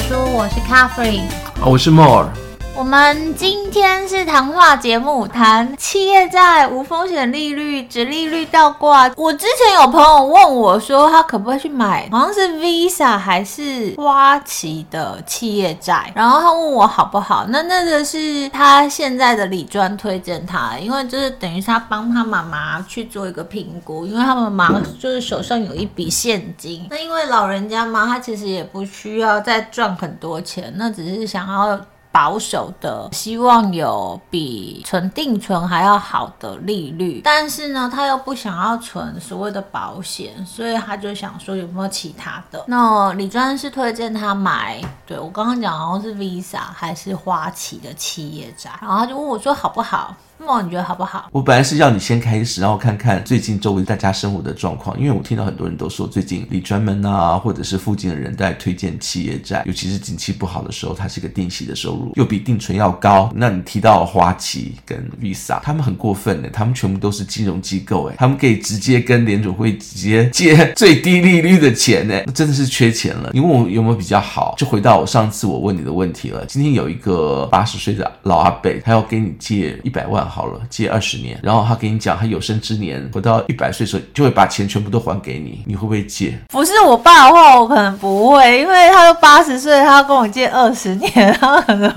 说，我是 Catherine，我是 More。我们今天是谈话节目，谈企业债、无风险利率、殖利率倒挂。我之前有朋友问我说，他可不可以去买，好像是 Visa 还是花旗的企业债，然后他问我好不好？那那个是他现在的理专推荐他，因为就是等于是他帮他妈妈去做一个评估，因为他们妈就是手上有一笔现金，那因为老人家嘛，他其实也不需要再赚很多钱，那只是想要。保守的，希望有比存定存还要好的利率，但是呢，他又不想要存所谓的保险，所以他就想说有没有其他的。那李专是推荐他买，对，我刚刚讲好像是 Visa 还是花旗的企业债，然后他就问我说好不好？那你觉得好不好？我本来是要你先开始，然后看看最近周围大家生活的状况，因为我听到很多人都说最近理专门啊，或者是附近的人在推荐企业债，尤其是景气不好的时候，它是一个定息的收入，又比定存要高。那你提到花旗跟 Visa，他们很过分的，他们全部都是金融机构，哎，他们可以直接跟联储会直接借最低利率的钱，哎，那真的是缺钱了。你问我有没有比较好，就回到我上次我问你的问题了。今天有一个八十岁的老阿伯，他要给你借一百万。好了，借二十年，然后他给你讲，他有生之年活到一百岁的时候，就会把钱全部都还给你，你会不会借？不是我爸的话，我可能不会，因为他都八十岁，他要跟我借二十年，他可能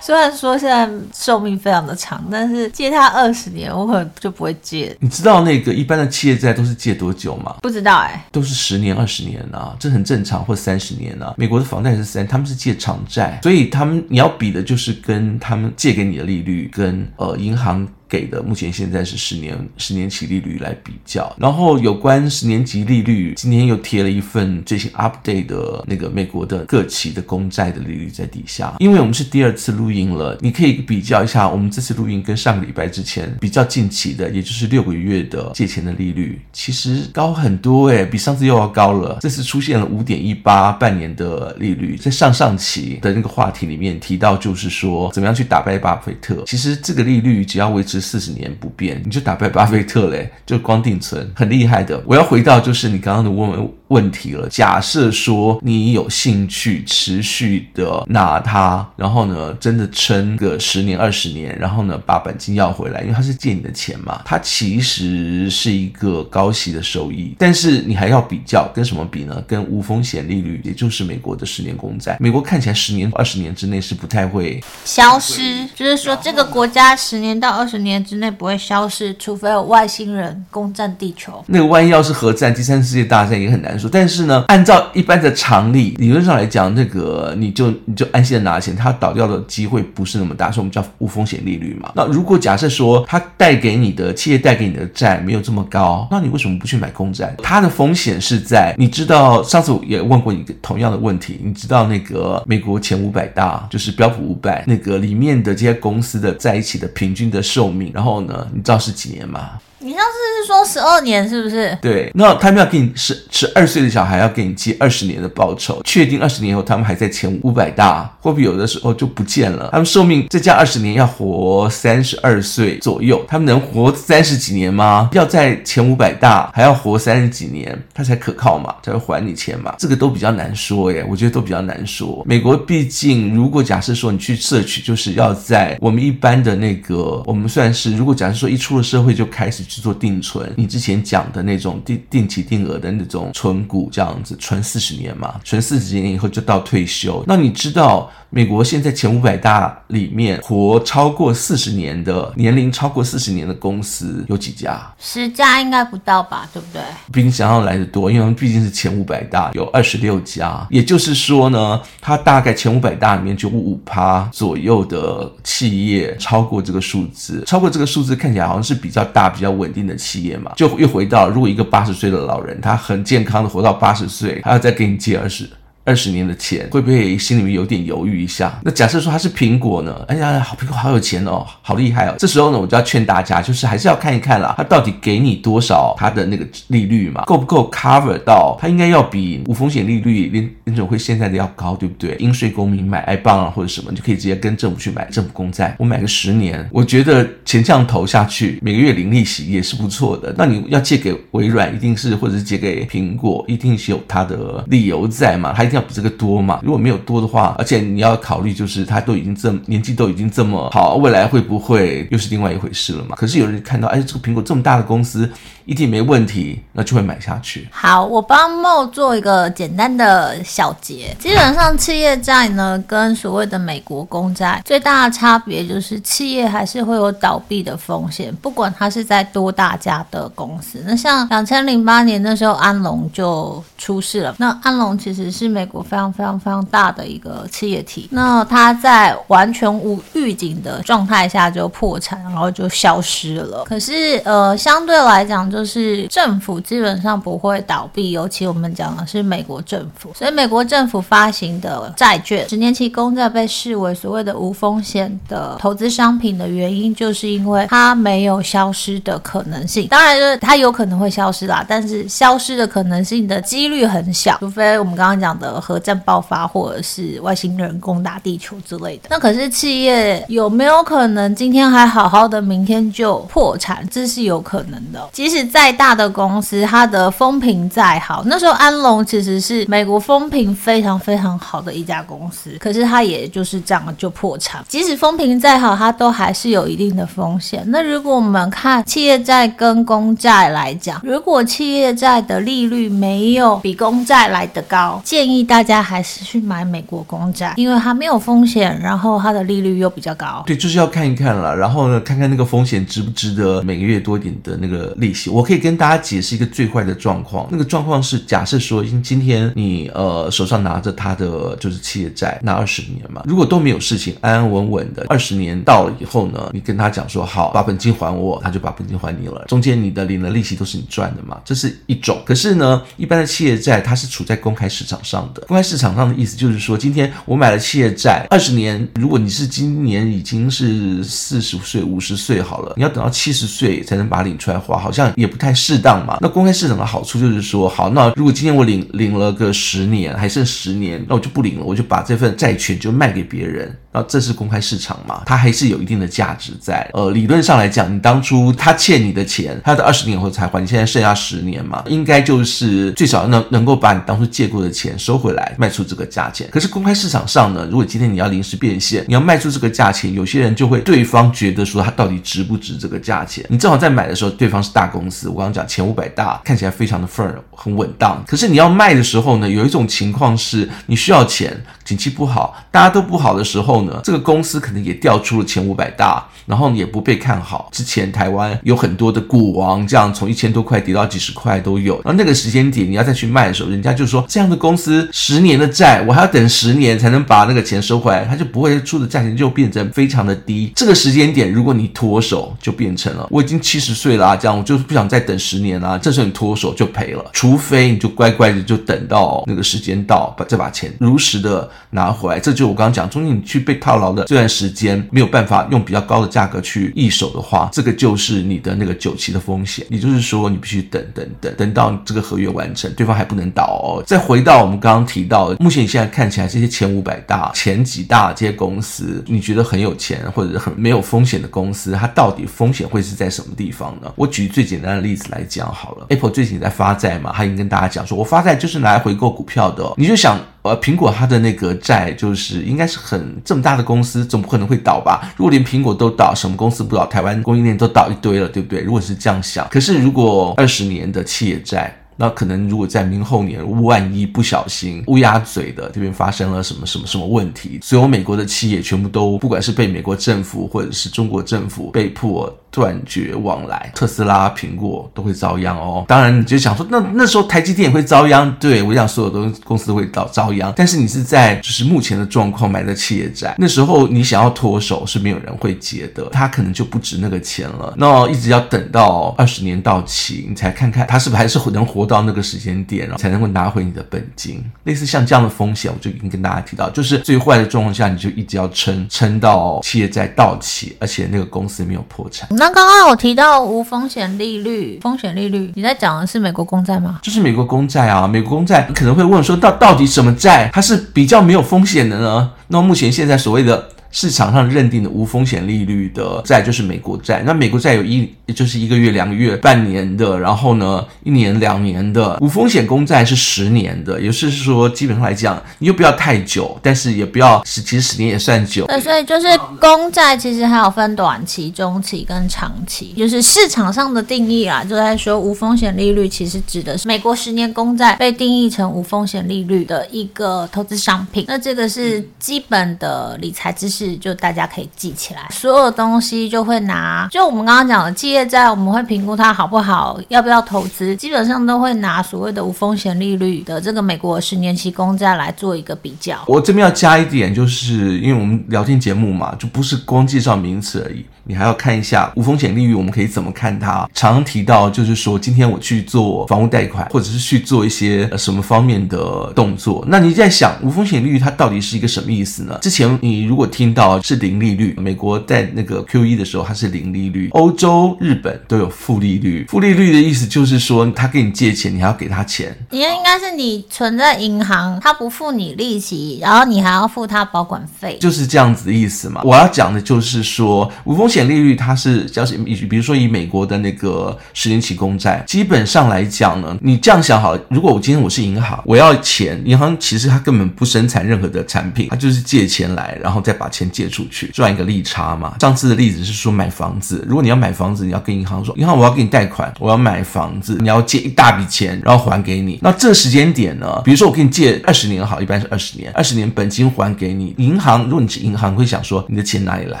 虽然说现在寿命非常的长，但是借他二十年，我可能就不会借。你知道那个一般的企业债都是借多久吗？不知道哎、欸，都是十年、二十年啊，这很正常，或三十年啊。美国的房贷是三，他们是借长债，所以他们你要比的就是跟他们借给你的利率跟呃银行。给的目前现在是十年十年期利率来比较，然后有关十年期利率，今天又贴了一份最新 update 的那个美国的各期的公债的利率在底下。因为我们是第二次录音了，你可以比较一下我们这次录音跟上个礼拜之前比较近期的，也就是六个月的借钱的利率，其实高很多诶，比上次又要高了。这次出现了五点一八半年的利率，在上上期的那个话题里面提到，就是说怎么样去打败巴菲特。其实这个利率只要维持。四十年不变，你就打败巴菲特嘞，就光定存，很厉害的。我要回到就是你刚刚的问问问题了。假设说你有兴趣持续的拿它，然后呢，真的撑个十年二十年，然后呢，把本金要回来，因为它是借你的钱嘛，它其实是一个高息的收益。但是你还要比较跟什么比呢？跟无风险利率，也就是美国的十年公债。美国看起来十年二十年之内是不太会消失，就是说这个国家十年到二十年。年之内不会消失，除非有外星人攻占地球。那个万一要是核战、第三次世界大战也很难说。但是呢，按照一般的常理，理论上来讲，那个你就你就安心的拿钱，它倒掉的机会不是那么大，所以我们叫无风险利率嘛。那如果假设说它带给你的企业带给你的债没有这么高，那你为什么不去买公债？它的风险是在你知道，上次我也问过你同样的问题，你知道那个美国前五百大就是标普五百那个里面的这些公司的在一起的平均的寿然后呢，你知道是几年吗？你上次是说十二年是不是？对，那他们要给你十十二岁的小孩要给你借二十年的报酬，确定二十年以后他们还在前五百大，会不会有的时候就不见了？他们寿命再加二十年要活三十二岁左右，他们能活三十几年吗？要在前五百大还要活三十几年，他才可靠嘛，才会还你钱嘛？这个都比较难说耶，我觉得都比较难说。美国毕竟，如果假设说你去摄取，就是要在我们一般的那个，我们算是如果假设说一出了社会就开始。去做定存，你之前讲的那种定定期定额的那种存股，这样子存四十年嘛，存四十年以后就到退休。那你知道美国现在前五百大里面活超过四十年的年龄超过四十年的公司有几家？十家应该不到吧，对不对？比你想象来的多，因为毕竟是前五百大，有二十六家。也就是说呢，它大概前五百大里面就五趴左右的企业超过这个数字，超过这个数字看起来好像是比较大、比较。稳定的企业嘛，就又回到，如果一个八十岁的老人，他很健康的活到八十岁，他要再给你借二十。二十年的钱会不会心里面有点犹豫一下？那假设说它是苹果呢？哎呀，好苹果好有钱哦，好厉害哦。这时候呢，我就要劝大家，就是还是要看一看啦，它到底给你多少它的那个利率嘛，够不够 cover 到？它应该要比无风险利率联联总会现在的要高，对不对？应税公民买 I bond 啊或者什么，你就可以直接跟政府去买政府公债。我买个十年，我觉得钱这样投下去，每个月零利息也是不错的。那你要借给微软，一定是或者是借给苹果，一定是有它的理由在嘛？他一定。要比这个多嘛。如果没有多的话，而且你要考虑就是他都已经这么年纪都已经这么好，未来会不会又是另外一回事了嘛？可是有人看到，哎，这个苹果这么大的公司。一定没问题，那就会买下去。好，我帮 Mo 做一个简单的小结。基本上，企业债呢跟所谓的美国公债最大的差别就是，企业还是会有倒闭的风险，不管它是在多大家的公司。那像两千零八年那时候，安龙就出事了。那安龙其实是美国非常非常非常大的一个企业体，那它在完全无预警的状态下就破产，然后就消失了。可是，呃，相对来讲，就是政府基本上不会倒闭，尤其我们讲的是美国政府，所以美国政府发行的债券，十年期公债被视为所谓的无风险的投资商品的原因，就是因为它没有消失的可能性。当然，就是它有可能会消失啦，但是消失的可能性的几率很小，除非我们刚刚讲的核战爆发，或者是外星人攻打地球之类的。那可是企业有没有可能今天还好好的，明天就破产？这是有可能的，即使。再大的公司，它的风评再好，那时候安龙其实是美国风评非常非常好的一家公司，可是它也就是这样就破产。即使风评再好，它都还是有一定的风险。那如果我们看企业债跟公债来讲，如果企业债的利率没有比公债来得高，建议大家还是去买美国公债，因为它没有风险，然后它的利率又比较高。对，就是要看一看了，然后呢，看看那个风险值不值得每个月多一点的那个利息。我可以跟大家解释一个最坏的状况，那个状况是假设说，今天你呃手上拿着他的就是企业债，拿二十年嘛，如果都没有事情，安安稳稳的，二十年到了以后呢，你跟他讲说好，把本金还我，他就把本金还你了，中间你的领的利息都是你赚的嘛，这是一种。可是呢，一般的企业债它是处在公开市场上的，公开市场上的意思就是说，今天我买了企业债二十年，如果你是今年已经是四十岁、五十岁好了，你要等到七十岁才能把它领出来花，好像也不太适当嘛。那公开市场的好处就是说，好，那如果今天我领领了个十年，还剩十年，那我就不领了，我就把这份债权就卖给别人。那这是公开市场嘛？它还是有一定的价值在。呃，理论上来讲，你当初他欠你的钱，他的二十年后才还，你现在剩下十年嘛，应该就是最少能能够把你当初借过的钱收回来，卖出这个价钱。可是公开市场上呢，如果今天你要临时变现，你要卖出这个价钱，有些人就会对方觉得说他到底值不值这个价钱？你正好在买的时候，对方是大公司，我刚刚讲前五百大，看起来非常的 firm，很稳当。可是你要卖的时候呢，有一种情况是你需要钱，景气不好，大家都不好的时候呢。这个公司可能也掉出了前五百大，然后也不被看好。之前台湾有很多的股王，这样从一千多块跌到几十块都有。然后那个时间点你要再去卖的时候，人家就说这样的公司十年的债，我还要等十年才能把那个钱收回来，他就不会出的价钱就变成非常的低。这个时间点如果你脱手，就变成了我已经七十岁了啊，这样我就是不想再等十年了。这时候你脱手就赔了，除非你就乖乖的就等到那个时间到，把这把钱如实的拿回来。这就我刚刚讲，中间你去被套牢的这段时间没有办法用比较高的价格去易手的话，这个就是你的那个久期的风险。也就是说，你必须等等等等到这个合约完成，对方还不能倒哦。再回到我们刚刚提到，目前你现在看起来这些前五百大、前几大这些公司，你觉得很有钱或者很没有风险的公司，它到底风险会是在什么地方呢？我举最简单的例子来讲好了，Apple 最近在发债嘛，他已经跟大家讲说，我发债就是拿来回购股票的。你就想。呃，苹果它的那个债就是应该是很这么大的公司，总不可能会倒吧？如果连苹果都倒，什么公司不倒？台湾供应链都倒一堆了，对不对？如果是这样想，可是如果二十年的企业债，那可能如果在明后年万一不小心乌鸦嘴的这边发生了什么什么什么问题，所有美国的企业全部都不管是被美国政府或者是中国政府被迫。断绝往来，特斯拉、苹果都会遭殃哦。当然，你就想说，那那时候台积电也会遭殃。对，我想所有东公司会遭遭殃。但是你是在就是目前的状况买的企业债，那时候你想要脱手是没有人会接的，它可能就不值那个钱了。那一直要等到二十年到期，你才看看它是不是还是能活到那个时间点，才能够拿回你的本金。类似像这样的风险，我就已经跟大家提到，就是最坏的状况下，你就一直要撑撑到企业债到期，而且那个公司没有破产。那刚刚有提到无风险利率，风险利率，你在讲的是美国公债吗？就是美国公债啊，美国公债，你可能会问说，到到底什么债它是比较没有风险的呢？那么目前现在所谓的市场上认定的无风险利率的债就是美国债。那美国债有一就是一个月、两个月、半年的，然后呢，一年、两年的。无风险公债是十年的，也就是说，基本上来讲，你又不要太久，但是也不要十，其实十年也算久。对，所以就是公债其实还有分短期、中期跟长期，就是市场上的定义啊，就在说无风险利率其实指的是美国十年公债被定义成无风险利率的一个投资商品。那这个是基本的理财知识。是就大家可以记起来，所有东西就会拿，就我们刚刚讲的企业债，我们会评估它好不好，要不要投资，基本上都会拿所谓的无风险利率的这个美国十年期公债来做一个比较。我这边要加一点，就是因为我们聊天节目嘛，就不是光介绍名词而已。你还要看一下无风险利率，我们可以怎么看它？常常提到就是说，今天我去做房屋贷款，或者是去做一些什么方面的动作，那你在想无风险利率它到底是一个什么意思呢？之前你如果听到是零利率，美国在那个 QE 的时候它是零利率，欧洲、日本都有负利率。负利率的意思就是说，他给你借钱，你还要给他钱。你应该是你存在银行，他不付你利息，然后你还要付他保管费，就是这样子的意思嘛。我要讲的就是说无风险。险利率它是，假设以比如说以美国的那个十年期公债，基本上来讲呢，你这样想好，如果我今天我是银行，我要钱，银行其实它根本不生产任何的产品，它就是借钱来，然后再把钱借出去，赚一个利差嘛。上次的例子是说买房子，如果你要买房子，你要跟银行说，银行我要给你贷款，我要买房子，你要借一大笔钱，然后还给你。那这时间点呢，比如说我给你借二十年好，一般是二十年，二十年本金还给你。银行如果你是银行，会想说你的钱哪里来？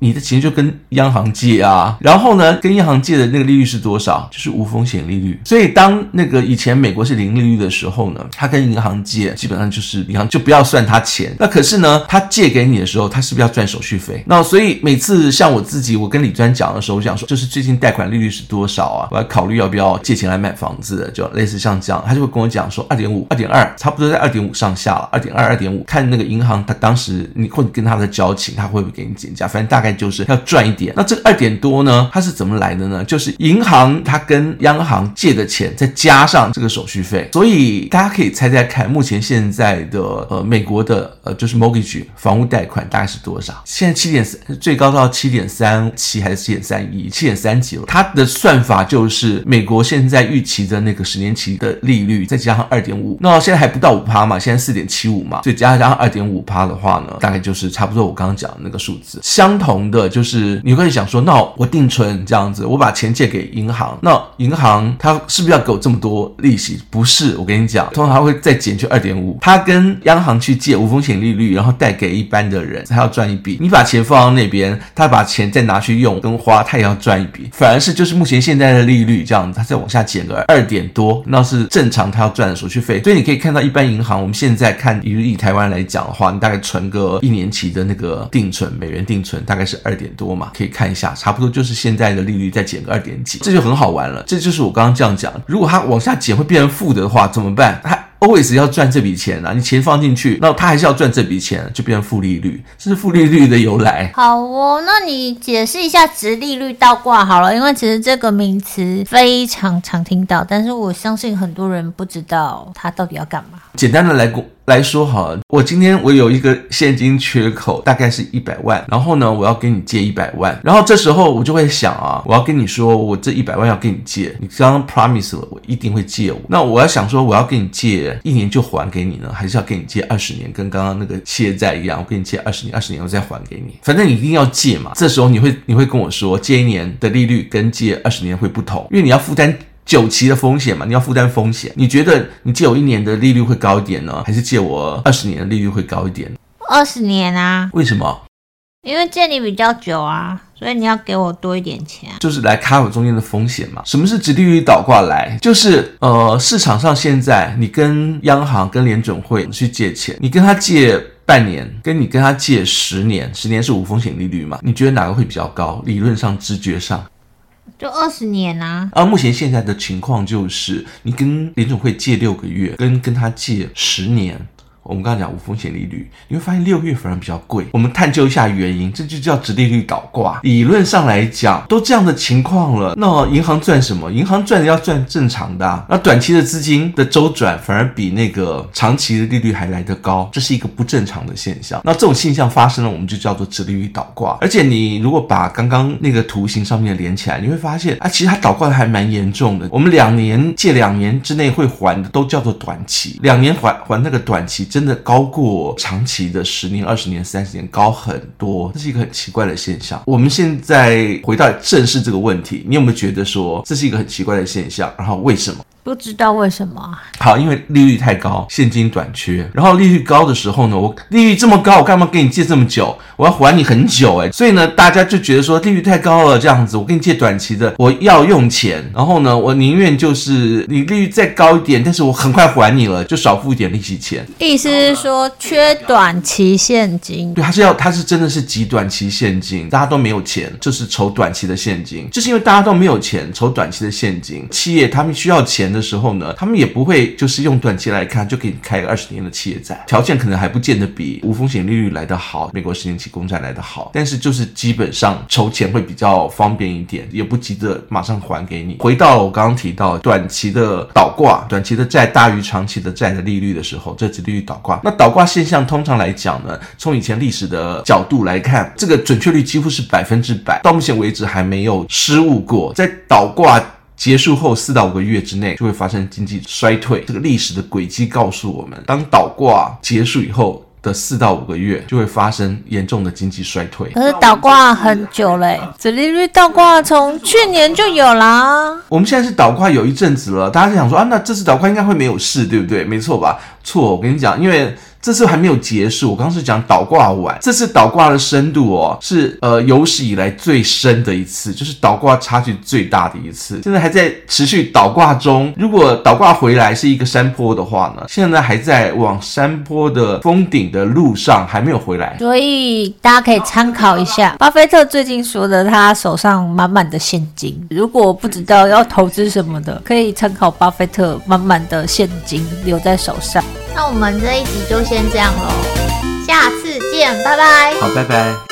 你的钱就跟央行。借啊，然后呢，跟银行借的那个利率是多少？就是无风险利率。所以当那个以前美国是零利率的时候呢，他跟银行借，基本上就是银行就不要算他钱。那可是呢，他借给你的时候，他是不是要赚手续费？那所以每次像我自己，我跟李专讲的时候，我想说，就是最近贷款利率是多少啊？我要考虑要不要借钱来买房子，就类似像这样，他就会跟我讲说，二点五、二点二，差不多在二点五上下了，二点二、二点五，看那个银行他当时你或者跟他的交情，他会不会给你减价？反正大概就是要赚一点。那这二点多呢？它是怎么来的呢？就是银行它跟央行借的钱，再加上这个手续费。所以大家可以猜猜看，目前现在的呃美国的呃就是 mortgage 房屋贷款大概是多少？现在七点三，最高到七点三七还是七点三一？七点三几了。它的算法就是美国现在预期的那个十年期的利率，再加上二点五，那现在还不到五趴嘛？现在四点七五嘛，所以加上二点五趴的话呢，大概就是差不多我刚刚讲的那个数字。相同的就是你会想说，那我定存这样子，我把钱借给银行，那银行它是不是要给我这么多利息？不是，我跟你讲，通常它会再减去二点五。他跟央行去借无风险利率，然后贷给一般的人，他要赚一笔。你把钱放到那边，他把钱再拿去用跟花，他也要赚一笔。反而是就是目前现在的利率这样子，它再往下减个二点多，那是正常他要赚的手续费。所以你可以看到，一般银行我们现在看，比如以台湾来讲的话，你大概存个一年期的那个定存，美元定存大概是二点多嘛，可以看一下，差不多就是现在的利率再减个二点几，这就很好玩了。这就是我刚刚这样讲，如果它往下减会变成负的话，怎么办？它 always 要赚这笔钱啊，你钱放进去，那它还是要赚这笔钱，就变成负利率，这是负利率的由来。好哦，那你解释一下值利率倒挂好了，因为其实这个名词非常常听到，但是我相信很多人不知道它到底要干嘛。简单的来过。来说好，我今天我有一个现金缺口，大概是一百万，然后呢，我要跟你借一百万，然后这时候我就会想啊，我要跟你说，我这一百万要跟你借，你刚刚 promise 了，我一定会借我，那我要想说，我要跟你借一年就还给你呢，还是要跟你借二十年，跟刚刚那个企业债一样，我跟你借二十年，二十年我再还给你，反正你一定要借嘛。这时候你会你会跟我说，借一年的利率跟借二十年会不同，因为你要负担。久期的风险嘛，你要负担风险。你觉得你借我一年的利率会高一点呢，还是借我二十年的利率会高一点？二十年啊？为什么？因为借你比较久啊，所以你要给我多一点钱，就是来 cover 中间的风险嘛。什么是直利率倒挂来？就是呃，市场上现在你跟央行、跟联准会去借钱，你跟他借半年，跟你跟他借十年，十年是无风险利率嘛？你觉得哪个会比较高？理论上、直觉上？就二十年啊！而目前现在的情况就是，你跟联总会借六个月，跟跟他借十年，我们刚刚讲无风险利率，你会发现六月反而比较贵。我们探究一下原因，这就叫直利率倒挂。理论上来讲，都这样的情况了，那银行赚什么？银行赚的要赚正常的啊，那短期的资金的周转反而比那个长期的利率还来得高，这是一个不正常的现象。那这种现象发生了，我们就叫做直利率倒挂。而且你如果把刚刚那个图形上面连起来，你会发现啊，其实它倒挂的还蛮严重的。我们两年借两年之内会还的都叫做短期，两年还还那个短期。真的高过长期的十年、二十年、三十年高很多，这是一个很奇怪的现象。我们现在回到正视这个问题，你有没有觉得说这是一个很奇怪的现象？然后为什么？不知道为什么。好，因为利率太高，现金短缺。然后利率高的时候呢，我利率这么高，我干嘛给你借这么久？我要还你很久哎。所以呢，大家就觉得说利率太高了，这样子我给你借短期的，我要用钱。然后呢，我宁愿就是你利率再高一点，但是我很快还你了，就少付一点利息钱。意思是说缺短期现金？对，他是要，他是真的是极短期现金，大家都没有钱，就是筹短期的现金。就是因为大家都没有钱，筹短期的现金，企业他们需要钱的时候呢，他们也不会就是用短期来看就给你开个二十年的企业债，条件可能还不见得比无风险利率来得好，美国十年期公债来得好，但是就是基本上筹钱会比较方便一点，也不急着马上还给你。回到我刚刚提到短期的倒挂，短期的债大于长期的债的利率的时候，这殖利率倒挂。那倒挂现象通常来讲呢，从以前历史的角度来看，这个准确率几乎是百分之百，到目前为止还没有失误过，在倒挂。结束后四到五个月之内就会发生经济衰退，这个历史的轨迹告诉我们，当倒挂结束以后的四到五个月就会发生严重的经济衰退。可是倒挂很久嘞，殖利率倒挂从去年就有啦。我们现在是倒挂有一阵子了，大家想说啊，那这次倒挂应该会没有事，对不对？没错吧？错，我跟你讲，因为。这次还没有结束，我刚刚是讲倒挂完，这次倒挂的深度哦，是呃有史以来最深的一次，就是倒挂差距最大的一次，现在还在持续倒挂中。如果倒挂回来是一个山坡的话呢，现在还在往山坡的峰顶的路上，还没有回来。所以大家可以参考一下，巴菲特最近说的，他手上满满的现金。如果不知道要投资什么的，可以参考巴菲特满满的现金留在手上。那我们这一集就先这样喽，下次见，拜拜。好，拜拜。